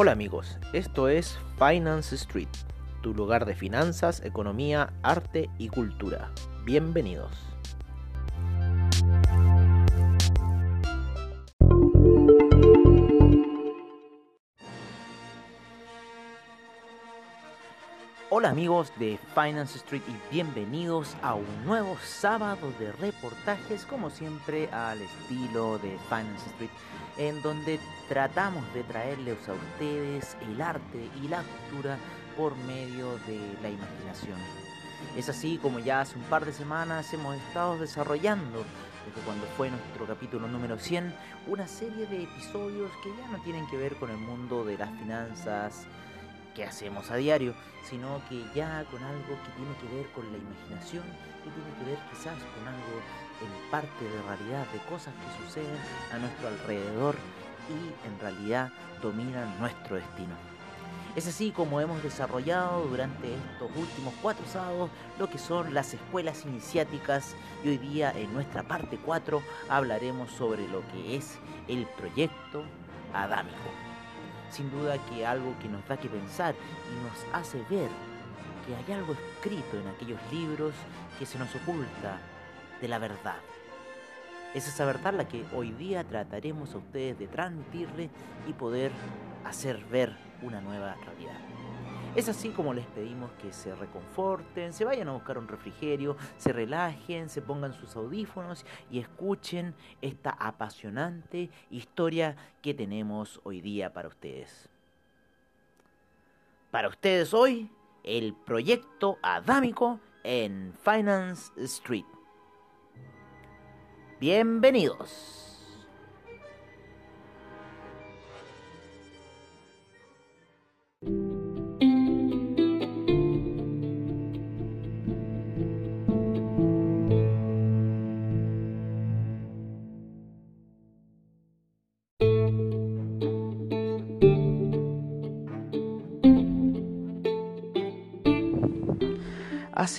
Hola amigos, esto es Finance Street, tu lugar de finanzas, economía, arte y cultura. Bienvenidos. Hola amigos de Finance Street y bienvenidos a un nuevo sábado de reportajes, como siempre al estilo de Finance Street, en donde tratamos de traerles a ustedes el arte y la cultura por medio de la imaginación. Es así como ya hace un par de semanas hemos estado desarrollando, desde cuando fue nuestro capítulo número 100, una serie de episodios que ya no tienen que ver con el mundo de las finanzas, que hacemos a diario, sino que ya con algo que tiene que ver con la imaginación, que tiene que ver quizás con algo en parte de realidad, de cosas que suceden a nuestro alrededor y en realidad dominan nuestro destino. Es así como hemos desarrollado durante estos últimos cuatro sábados lo que son las escuelas iniciáticas y hoy día en nuestra parte 4 hablaremos sobre lo que es el proyecto adámico sin duda que algo que nos da que pensar y nos hace ver que hay algo escrito en aquellos libros que se nos oculta de la verdad. Es esa verdad la que hoy día trataremos a ustedes de transmitirle y poder hacer ver una nueva realidad. Es así como les pedimos que se reconforten, se vayan a buscar un refrigerio, se relajen, se pongan sus audífonos y escuchen esta apasionante historia que tenemos hoy día para ustedes. Para ustedes hoy, el proyecto adámico en Finance Street. Bienvenidos.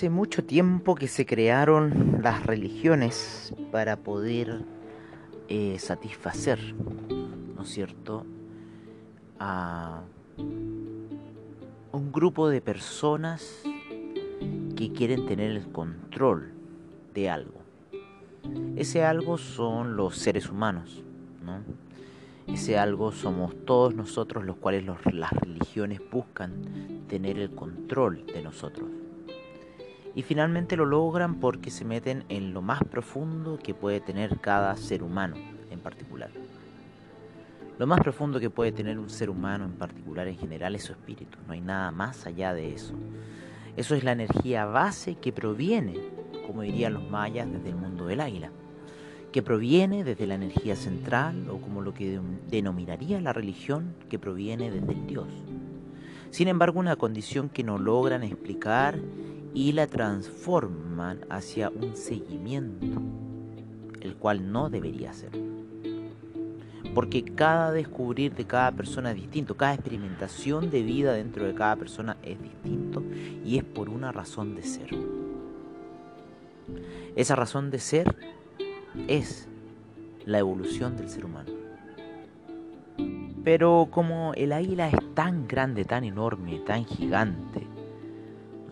Hace mucho tiempo que se crearon las religiones para poder eh, satisfacer, ¿no es cierto?, a un grupo de personas que quieren tener el control de algo. Ese algo son los seres humanos, ¿no? Ese algo somos todos nosotros los cuales las religiones buscan tener el control de nosotros. Y finalmente lo logran porque se meten en lo más profundo que puede tener cada ser humano en particular. Lo más profundo que puede tener un ser humano en particular en general es su espíritu, no hay nada más allá de eso. Eso es la energía base que proviene, como dirían los mayas, desde el mundo del águila, que proviene desde la energía central o como lo que denominaría la religión, que proviene desde el Dios. Sin embargo, una condición que no logran explicar y la transforman hacia un seguimiento, el cual no debería ser. Porque cada descubrir de cada persona es distinto, cada experimentación de vida dentro de cada persona es distinto y es por una razón de ser. Esa razón de ser es la evolución del ser humano. Pero como el águila es tan grande, tan enorme, tan gigante,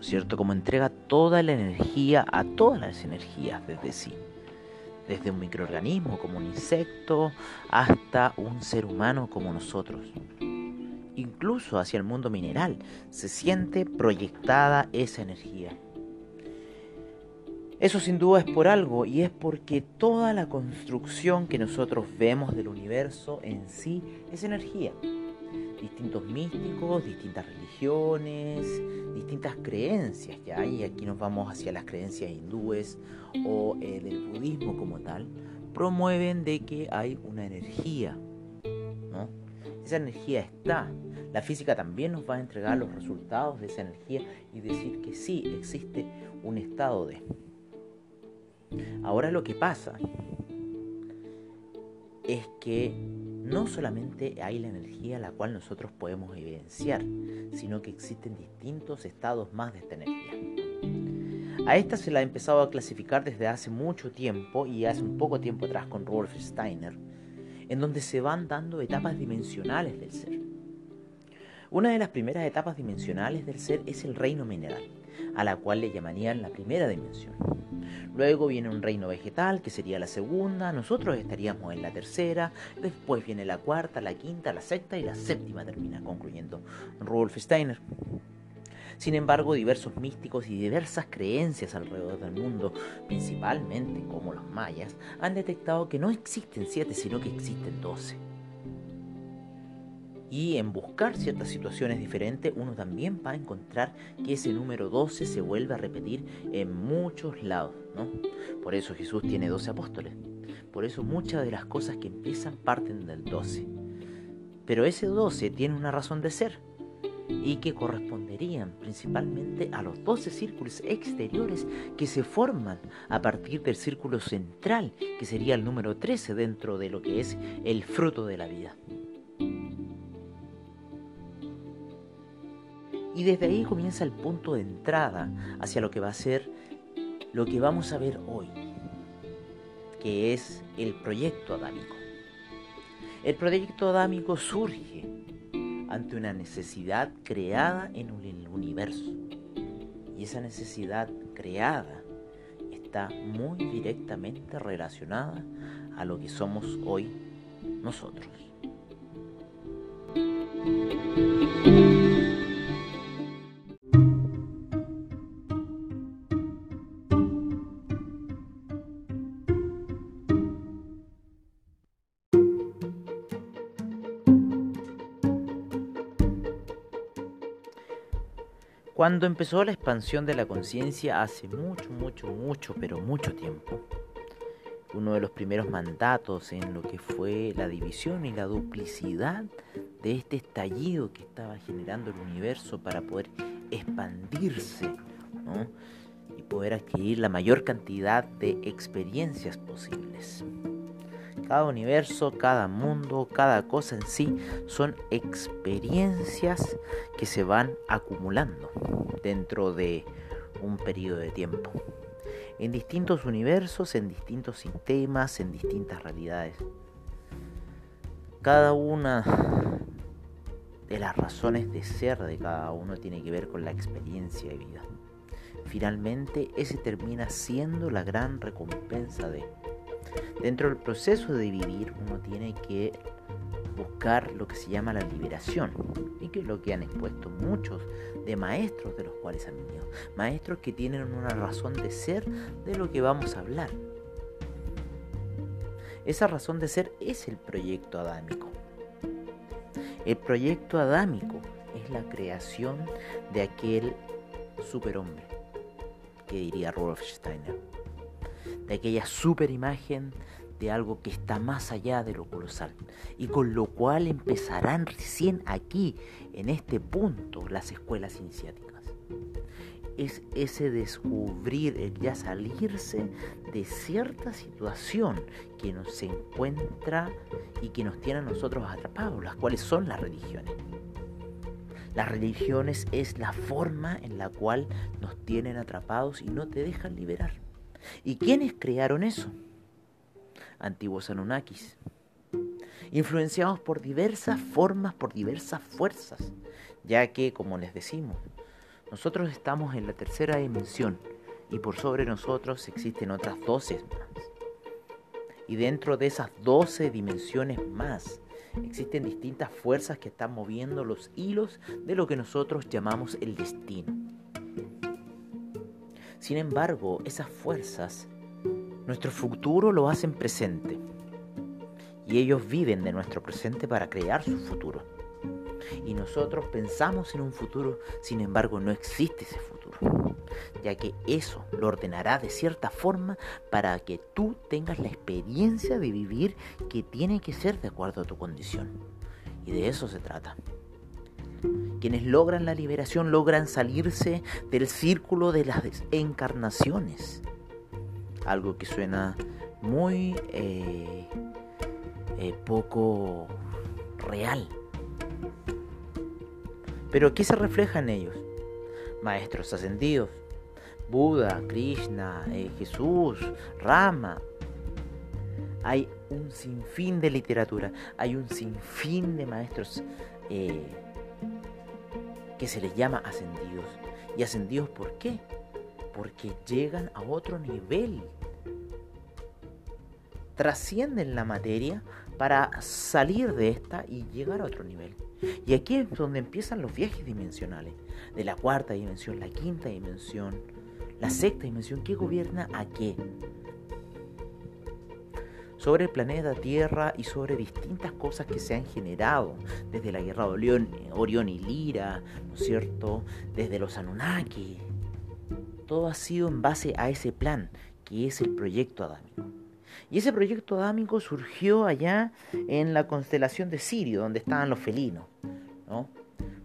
cierto? Como entrega toda la energía a todas las energías desde sí. Desde un microorganismo como un insecto hasta un ser humano como nosotros. Incluso hacia el mundo mineral se siente proyectada esa energía. Eso sin duda es por algo y es porque toda la construcción que nosotros vemos del universo en sí es energía distintos místicos, distintas religiones, distintas creencias ya, y aquí nos vamos hacia las creencias hindúes o del budismo como tal, promueven de que hay una energía, ¿no? Esa energía está. La física también nos va a entregar los resultados de esa energía y decir que sí, existe un estado de. Ahora lo que pasa es que no solamente hay la energía la cual nosotros podemos evidenciar, sino que existen distintos estados más de esta energía. A esta se la ha empezado a clasificar desde hace mucho tiempo y hace un poco tiempo atrás con Rolf Steiner, en donde se van dando etapas dimensionales del ser. Una de las primeras etapas dimensionales del ser es el reino mineral, a la cual le llamarían la primera dimensión. Luego viene un reino vegetal, que sería la segunda, nosotros estaríamos en la tercera, después viene la cuarta, la quinta, la sexta y la séptima termina concluyendo Rudolf Steiner. Sin embargo, diversos místicos y diversas creencias alrededor del mundo, principalmente como los mayas, han detectado que no existen siete, sino que existen doce. Y en buscar ciertas situaciones diferentes, uno también va a encontrar que ese número 12 se vuelve a repetir en muchos lados. ¿no? Por eso Jesús tiene 12 apóstoles. Por eso muchas de las cosas que empiezan parten del 12. Pero ese 12 tiene una razón de ser y que corresponderían principalmente a los 12 círculos exteriores que se forman a partir del círculo central, que sería el número 13 dentro de lo que es el fruto de la vida. Y desde ahí comienza el punto de entrada hacia lo que va a ser lo que vamos a ver hoy, que es el proyecto adámico. El proyecto adámico surge ante una necesidad creada en el universo. Y esa necesidad creada está muy directamente relacionada a lo que somos hoy nosotros. Cuando empezó la expansión de la conciencia hace mucho, mucho, mucho, pero mucho tiempo, uno de los primeros mandatos en lo que fue la división y la duplicidad de este estallido que estaba generando el universo para poder expandirse y poder adquirir la mayor cantidad de experiencias posibles. Cada universo, cada mundo, cada cosa en sí son experiencias que se van acumulando dentro de un periodo de tiempo. En distintos universos, en distintos sistemas, en distintas realidades. Cada una de las razones de ser de cada uno tiene que ver con la experiencia de vida. Finalmente, ese termina siendo la gran recompensa de Dentro del proceso de vivir uno tiene que buscar lo que se llama la liberación y que es lo que han expuesto muchos de maestros de los cuales han venido. Maestros que tienen una razón de ser de lo que vamos a hablar. Esa razón de ser es el proyecto adámico. El proyecto adámico es la creación de aquel superhombre que diría Rudolf Steiner de aquella super imagen de algo que está más allá de lo colosal. Y con lo cual empezarán recién aquí, en este punto, las escuelas iniciáticas. Es ese descubrir, el ya salirse de cierta situación que nos encuentra y que nos tiene a nosotros atrapados, las cuales son las religiones. Las religiones es la forma en la cual nos tienen atrapados y no te dejan liberar. ¿Y quiénes crearon eso? Antiguos Anunnakis. Influenciados por diversas formas, por diversas fuerzas, ya que, como les decimos, nosotros estamos en la tercera dimensión y por sobre nosotros existen otras doce más. Y dentro de esas doce dimensiones más, existen distintas fuerzas que están moviendo los hilos de lo que nosotros llamamos el destino. Sin embargo, esas fuerzas, nuestro futuro lo hacen presente. Y ellos viven de nuestro presente para crear su futuro. Y nosotros pensamos en un futuro, sin embargo no existe ese futuro. Ya que eso lo ordenará de cierta forma para que tú tengas la experiencia de vivir que tiene que ser de acuerdo a tu condición. Y de eso se trata. Quienes logran la liberación logran salirse del círculo de las encarnaciones. Algo que suena muy eh, eh, poco real. Pero ¿qué se refleja en ellos? Maestros ascendidos, Buda, Krishna, eh, Jesús, Rama. Hay un sinfín de literatura, hay un sinfín de maestros que se les llama ascendidos. ¿Y ascendidos por qué? Porque llegan a otro nivel. Trascienden la materia para salir de esta y llegar a otro nivel. Y aquí es donde empiezan los viajes dimensionales, de la cuarta dimensión, la quinta dimensión, la sexta dimensión, ¿qué gobierna a qué? Sobre el planeta Tierra y sobre distintas cosas que se han generado, desde la guerra de Orión, y Lira, ¿no es cierto? Desde los Anunnaki. Todo ha sido en base a ese plan, que es el proyecto adámico. Y ese proyecto adámico surgió allá en la constelación de Sirio, donde estaban los felinos, ¿no?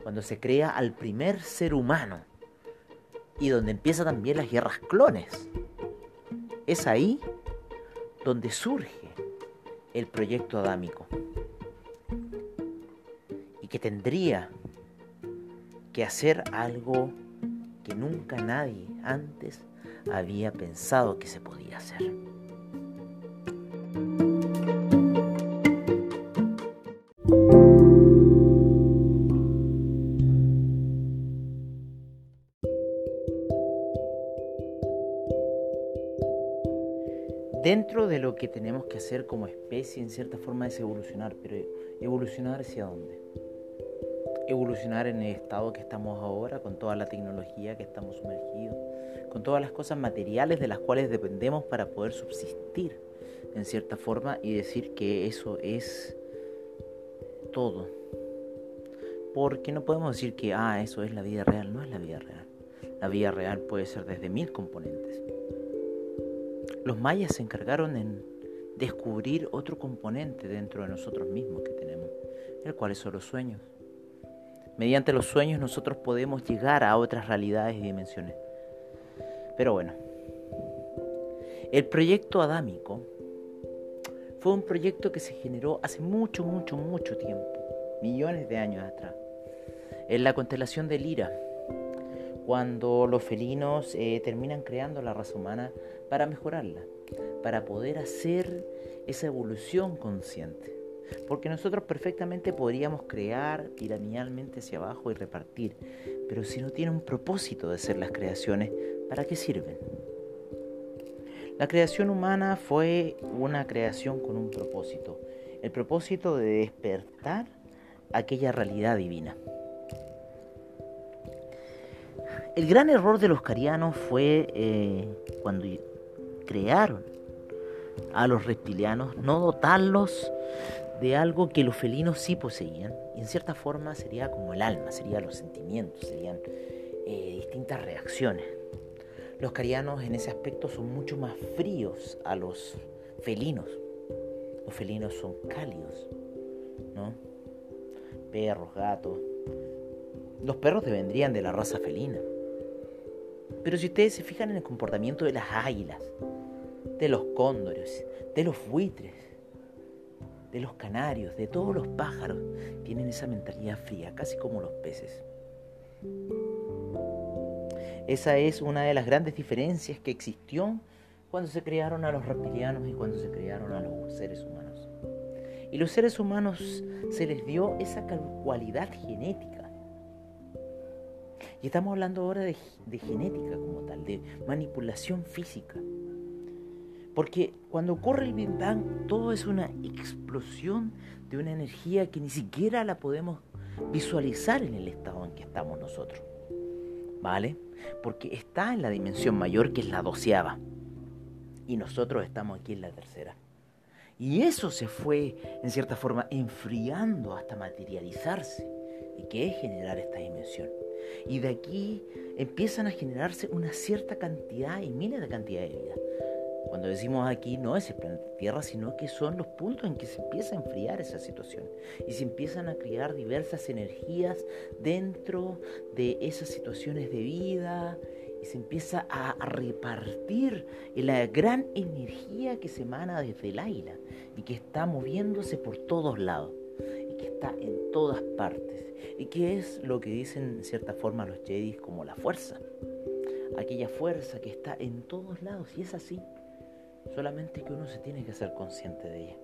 Cuando se crea al primer ser humano y donde empiezan también las guerras clones. Es ahí donde surge el proyecto adámico y que tendría que hacer algo que nunca nadie antes había pensado que se podía hacer. Dentro de lo que tenemos que hacer como especie, en cierta forma, es evolucionar, pero evolucionar hacia dónde? Evolucionar en el estado que estamos ahora, con toda la tecnología que estamos sumergidos, con todas las cosas materiales de las cuales dependemos para poder subsistir, en cierta forma, y decir que eso es todo. Porque no podemos decir que, ah, eso es la vida real, no es la vida real. La vida real puede ser desde mil componentes. Los mayas se encargaron en descubrir otro componente dentro de nosotros mismos que tenemos, el cual son los sueños. Mediante los sueños nosotros podemos llegar a otras realidades y dimensiones. Pero bueno, el proyecto adámico fue un proyecto que se generó hace mucho, mucho, mucho tiempo, millones de años atrás, en la constelación de Lira, cuando los felinos eh, terminan creando la raza humana para mejorarla, para poder hacer esa evolución consciente. Porque nosotros perfectamente podríamos crear piramidalmente hacia abajo y repartir, pero si no tiene un propósito de ser las creaciones, ¿para qué sirven? La creación humana fue una creación con un propósito, el propósito de despertar aquella realidad divina. El gran error de los carianos fue eh, cuando crearon a los reptilianos, no dotarlos de algo que los felinos sí poseían. Y en cierta forma sería como el alma, serían los sentimientos, serían eh, distintas reacciones. Los carianos en ese aspecto son mucho más fríos a los felinos. Los felinos son cálidos, ¿no? Perros, gatos. Los perros vendrían de la raza felina. Pero si ustedes se fijan en el comportamiento de las águilas, de los cóndores, de los buitres, de los canarios, de todos los pájaros, tienen esa mentalidad fría, casi como los peces. Esa es una de las grandes diferencias que existió cuando se crearon a los reptilianos y cuando se crearon a los seres humanos. Y los seres humanos se les dio esa cualidad genética y estamos hablando ahora de, genética como tal, de manipulación física. Porque cuando ocurre el Big Bang, todo es una explosión de una energía que ni siquiera la podemos visualizar en el estado en que estamos nosotros. ¿Vale? Porque está en la dimensión mayor que es la doceava. Y nosotros estamos aquí en la tercera. Y eso se fue, en cierta forma, enfriando hasta materializarse. ¿Y qué es generar esta dimensión? Y de aquí empiezan a generarse una cierta cantidad y miles de cantidad de vida. Cuando decimos aquí no es el planeta Tierra, sino que son los puntos en que se empieza a enfriar esa situación. Y se empiezan a crear diversas energías dentro de esas situaciones de vida. Y se empieza a repartir la gran energía que se emana desde el aire y que está moviéndose por todos lados en todas partes ¿Y qué es lo que dicen en cierta forma los Jedi como la fuerza? Aquella fuerza que está en todos lados y es así. Solamente que uno se tiene que ser consciente de ella.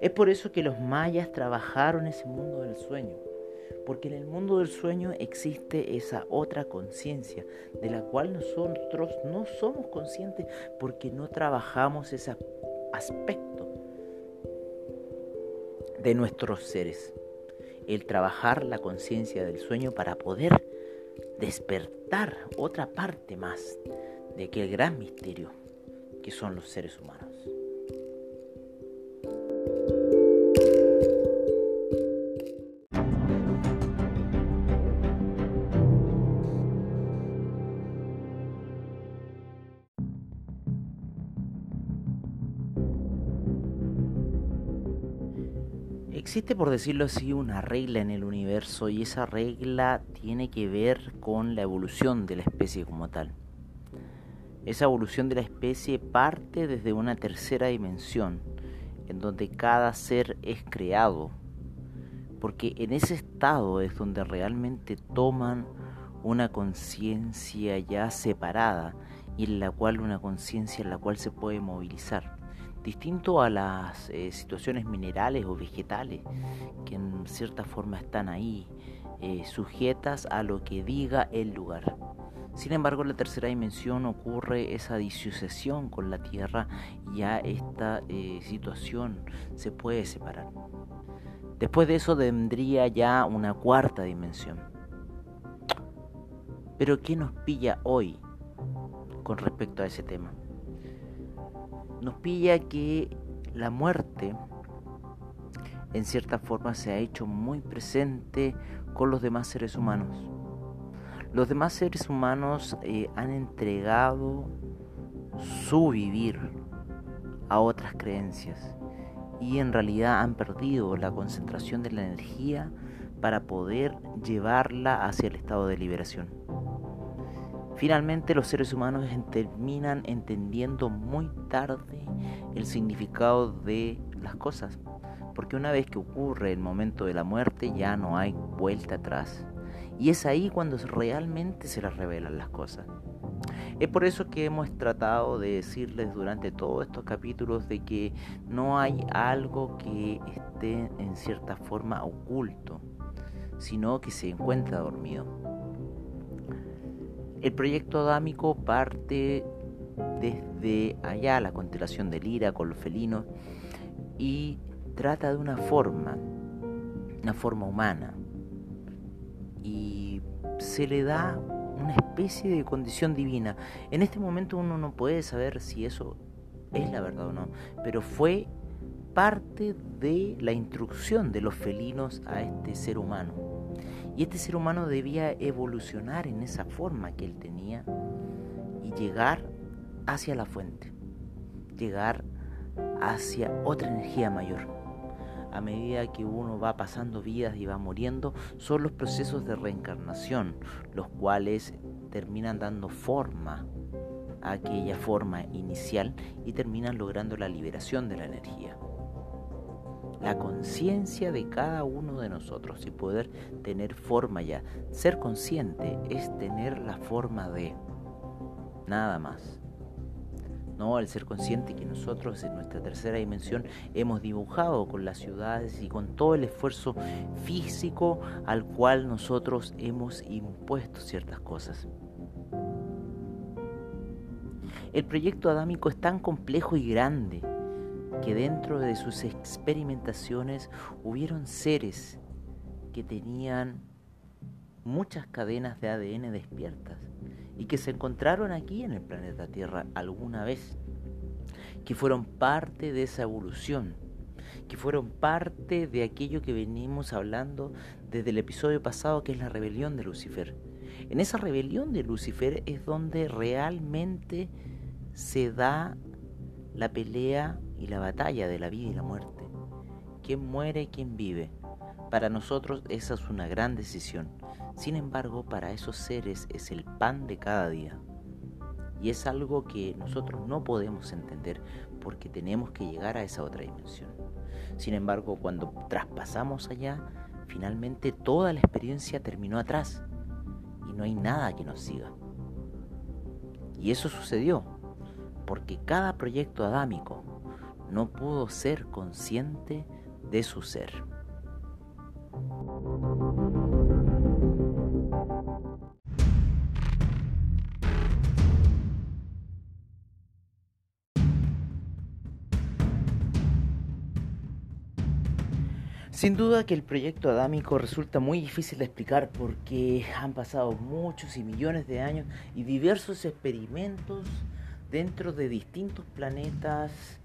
Es por eso que los mayas trabajaron ese mundo del sueño. Porque en el mundo del sueño existe esa otra conciencia de la cual nosotros no somos conscientes porque no trabajamos ese aspecto de nuestros seres. El trabajar la conciencia del sueño para poder despertar otra parte más de aquel gran misterio que son los seres humanos. Existe, por decirlo así, una regla en el universo y esa regla tiene que ver con la evolución de la especie como tal. Esa evolución de la especie parte desde una tercera dimensión, en donde cada ser es creado, porque en ese estado es donde realmente toman una conciencia ya separada y en la cual una conciencia en la cual se puede movilizar distinto a las eh, situaciones minerales o vegetales que en cierta forma están ahí eh, sujetas a lo que diga el lugar. Sin embargo, en la tercera dimensión ocurre esa disociación con la Tierra y ya esta eh, situación se puede separar. Después de eso vendría ya una cuarta dimensión. Pero ¿qué nos pilla hoy con respecto a ese tema? Nos pilla que la muerte en cierta forma se ha hecho muy presente con los demás seres humanos. Los demás seres humanos eh, han entregado su vivir a otras creencias y en realidad han perdido la concentración de la energía para poder llevarla hacia el estado de liberación. Finalmente los seres humanos terminan entendiendo muy tarde el significado de las cosas, porque una vez que ocurre el momento de la muerte ya no hay vuelta atrás. Y es ahí cuando realmente se les revelan las cosas. Es por eso que hemos tratado de decirles durante todos estos capítulos de que no hay algo que esté en cierta forma oculto, sino que se encuentra dormido. El proyecto adámico parte desde allá, la constelación de Lira con los felinos, y trata de una forma, una forma humana, y se le da una especie de condición divina. En este momento uno no puede saber si eso es la verdad o no, pero fue parte de la instrucción de los felinos a este ser humano. Y este ser humano debía evolucionar en esa forma que él tenía y llegar hacia la fuente, llegar hacia otra energía mayor. A medida que uno va pasando vidas y va muriendo, son los procesos de reencarnación, los cuales terminan dando forma a aquella forma inicial y terminan logrando la liberación de la energía la conciencia de cada uno de nosotros y poder tener forma ya. Ser consciente es tener la forma de nada más. No, al ser consciente que nosotros en nuestra tercera dimensión hemos dibujado con las ciudades y con todo el esfuerzo físico al cual nosotros hemos impuesto ciertas cosas. El proyecto adámico es tan complejo y grande que dentro de sus experimentaciones hubieron seres que tenían muchas cadenas de ADN despiertas y que se encontraron aquí en el planeta Tierra alguna vez, que fueron parte de esa evolución, que fueron parte de aquello que venimos hablando desde el episodio pasado, que es la rebelión de Lucifer. En esa rebelión de Lucifer es donde realmente se da la pelea y la batalla de la vida y la muerte. ¿Quién muere y quién vive? Para nosotros esa es una gran decisión. Sin embargo, para esos seres es el pan de cada día. Y es algo que nosotros no podemos entender porque tenemos que llegar a esa otra dimensión. Sin embargo, cuando traspasamos allá, finalmente toda la experiencia terminó atrás y no hay nada que nos siga. Y eso sucedió porque cada proyecto adámico no pudo ser consciente de su ser. Sin duda que el proyecto adámico resulta muy difícil de explicar porque han pasado muchos y millones de años y diversos experimentos dentro de distintos planetas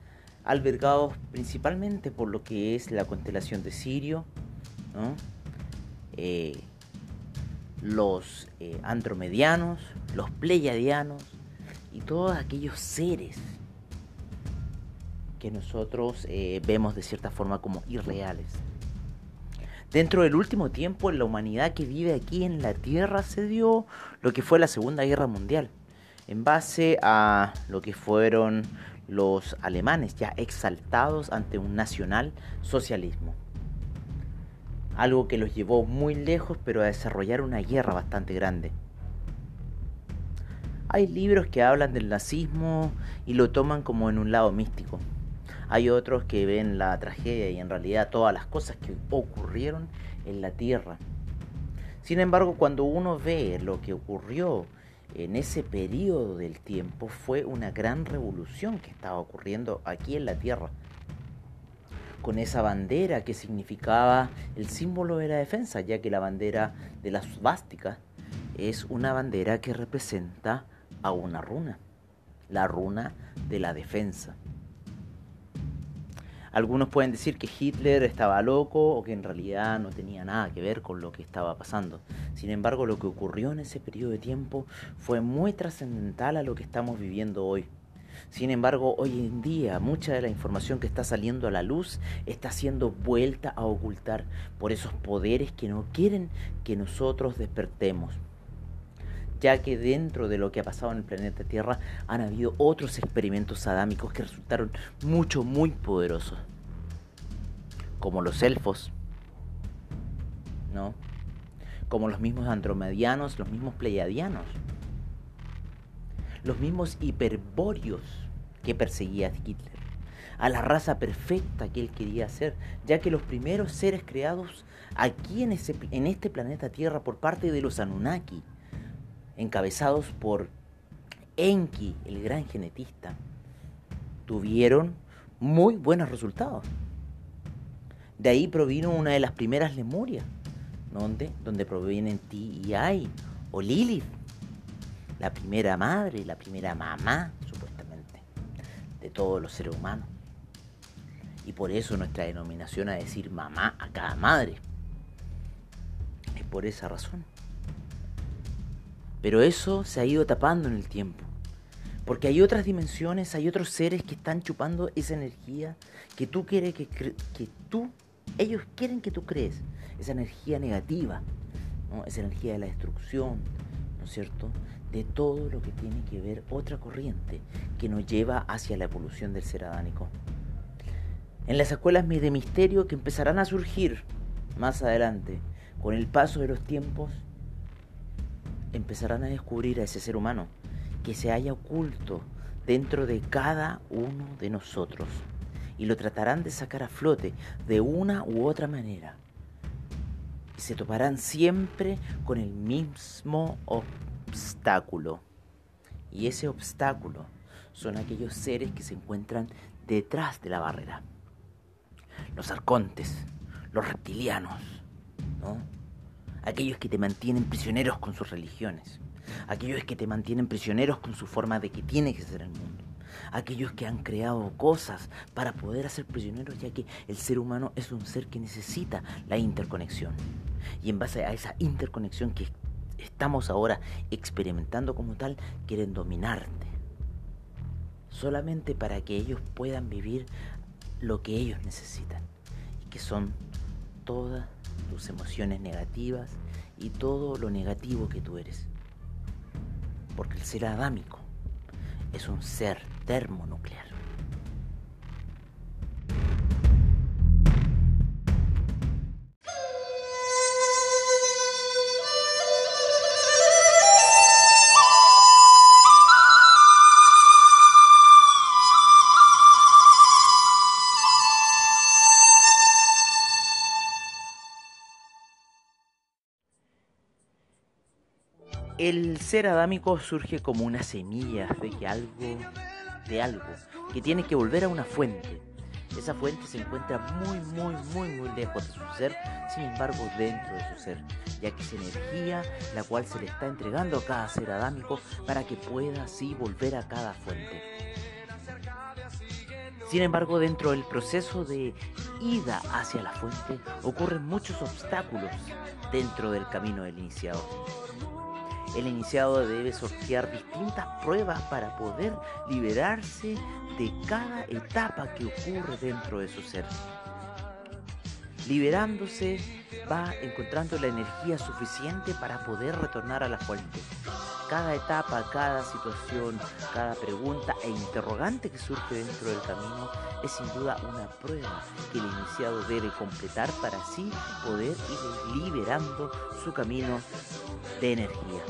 albergados principalmente por lo que es la constelación de Sirio, eh, los eh, andromedianos, los pleiadianos y todos aquellos seres que nosotros eh, vemos de cierta forma como irreales. Dentro del último tiempo, la humanidad que vive aquí en la Tierra se dio lo que fue la Segunda Guerra Mundial, en base a lo que fueron los alemanes ya exaltados ante un nacional socialismo. Algo que los llevó muy lejos, pero a desarrollar una guerra bastante grande. Hay libros que hablan del nazismo y lo toman como en un lado místico. Hay otros que ven la tragedia y en realidad todas las cosas que ocurrieron en la tierra. Sin embargo, cuando uno ve lo que ocurrió en ese periodo del tiempo, fue una gran revolución que estaba ocurriendo aquí en la tierra. Con esa bandera que significaba el símbolo de la defensa, ya que la bandera de la svástica es una bandera que representa a una runa, la runa de la defensa. Algunos pueden decir que Hitler estaba loco o que en realidad no tenía nada que ver con lo que estaba pasando. Sin embargo, lo que ocurrió en ese periodo de tiempo fue muy trascendental a lo que estamos viviendo hoy. Sin embargo, hoy en día mucha de la información que está saliendo a la luz está siendo vuelta a ocultar por esos poderes que no quieren que nosotros despertemos ya que dentro de lo que ha pasado en el planeta Tierra han habido otros experimentos adámicos que resultaron mucho, muy poderosos. Como los elfos, ¿no? Como los mismos andromedianos, los mismos pleiadianos, los mismos hiperbóreos que perseguía Hitler, a la raza perfecta que él quería ser, ya que los primeros seres creados aquí en, ese, en este planeta Tierra por parte de los Anunnaki, encabezados por Enki, el gran genetista, tuvieron muy buenos resultados. De ahí provino una de las primeras Lemurias, donde, donde provienen Ti y Ai, o Lilith, la primera madre, la primera mamá, supuestamente, de todos los seres humanos. Y por eso nuestra denominación a decir mamá a cada madre. Es por esa razón. Pero eso se ha ido tapando en el tiempo. Porque hay otras dimensiones, hay otros seres que están chupando esa energía que tú quieres que, que tú, ellos quieren que tú crees. Esa energía negativa, ¿no? esa energía de la destrucción, ¿no es cierto? De todo lo que tiene que ver otra corriente que nos lleva hacia la evolución del ser adánico. En las escuelas de misterio que empezarán a surgir más adelante, con el paso de los tiempos, empezarán a descubrir a ese ser humano que se haya oculto dentro de cada uno de nosotros y lo tratarán de sacar a flote de una u otra manera. Y se toparán siempre con el mismo obstáculo. Y ese obstáculo son aquellos seres que se encuentran detrás de la barrera. Los arcontes, los reptilianos, ¿no? Aquellos que te mantienen prisioneros con sus religiones, aquellos que te mantienen prisioneros con su forma de que tiene que ser el mundo, aquellos que han creado cosas para poder hacer prisioneros, ya que el ser humano es un ser que necesita la interconexión. Y en base a esa interconexión que estamos ahora experimentando como tal, quieren dominarte. Solamente para que ellos puedan vivir lo que ellos necesitan. Y que son todas tus emociones negativas y todo lo negativo que tú eres. Porque el ser adámico es un ser termonuclear. El ser adámico surge como una semilla de algo, de algo, que tiene que volver a una fuente. Esa fuente se encuentra muy, muy, muy, muy lejos de su ser, sin embargo dentro de su ser, ya que es energía la cual se le está entregando a cada ser adámico para que pueda así volver a cada fuente. Sin embargo, dentro del proceso de ida hacia la fuente ocurren muchos obstáculos dentro del camino del iniciado. El iniciado debe sortear distintas pruebas para poder liberarse de cada etapa que ocurre dentro de su ser. Liberándose, va encontrando la energía suficiente para poder retornar a la fuente. Cada etapa, cada situación, cada pregunta e interrogante que surge dentro del camino es sin duda una prueba que el iniciado debe completar para así poder ir liberando su camino de energía.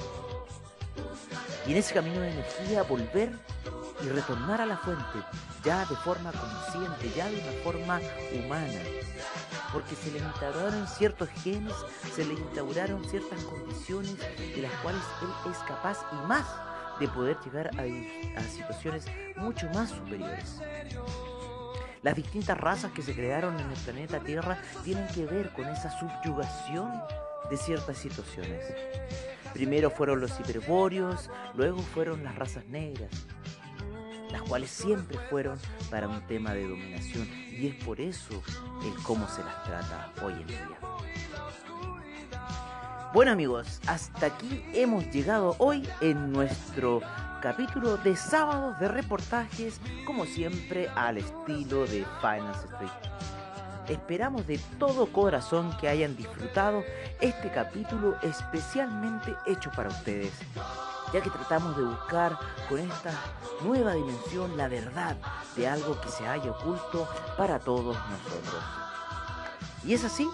Y en ese camino de energía volver y retornar a la fuente, ya de forma consciente, ya de una forma humana. Porque se le instauraron ciertos genes, se le instauraron ciertas condiciones de las cuales él es capaz y más de poder llegar a, a situaciones mucho más superiores. Las distintas razas que se crearon en el planeta Tierra tienen que ver con esa subyugación de ciertas situaciones. Primero fueron los hiperbóreos, luego fueron las razas negras, las cuales siempre fueron para un tema de dominación y es por eso el cómo se las trata hoy en día. Bueno amigos, hasta aquí hemos llegado hoy en nuestro capítulo de sábados de reportajes, como siempre al estilo de Finance Street. Esperamos de todo corazón que hayan disfrutado este capítulo especialmente hecho para ustedes ya que tratamos de buscar con esta nueva dimensión la verdad de algo que se haya oculto para todos nosotros. Y es así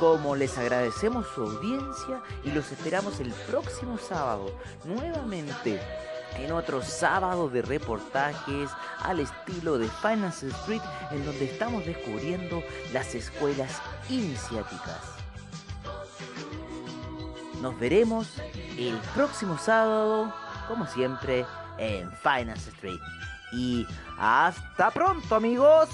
como les agradecemos su audiencia y los esperamos el próximo sábado nuevamente en otro sábado de reportajes al estilo de Finance Street en donde estamos descubriendo las escuelas iniciáticas. Nos veremos el próximo sábado, como siempre, en Finance Street. Y hasta pronto amigos.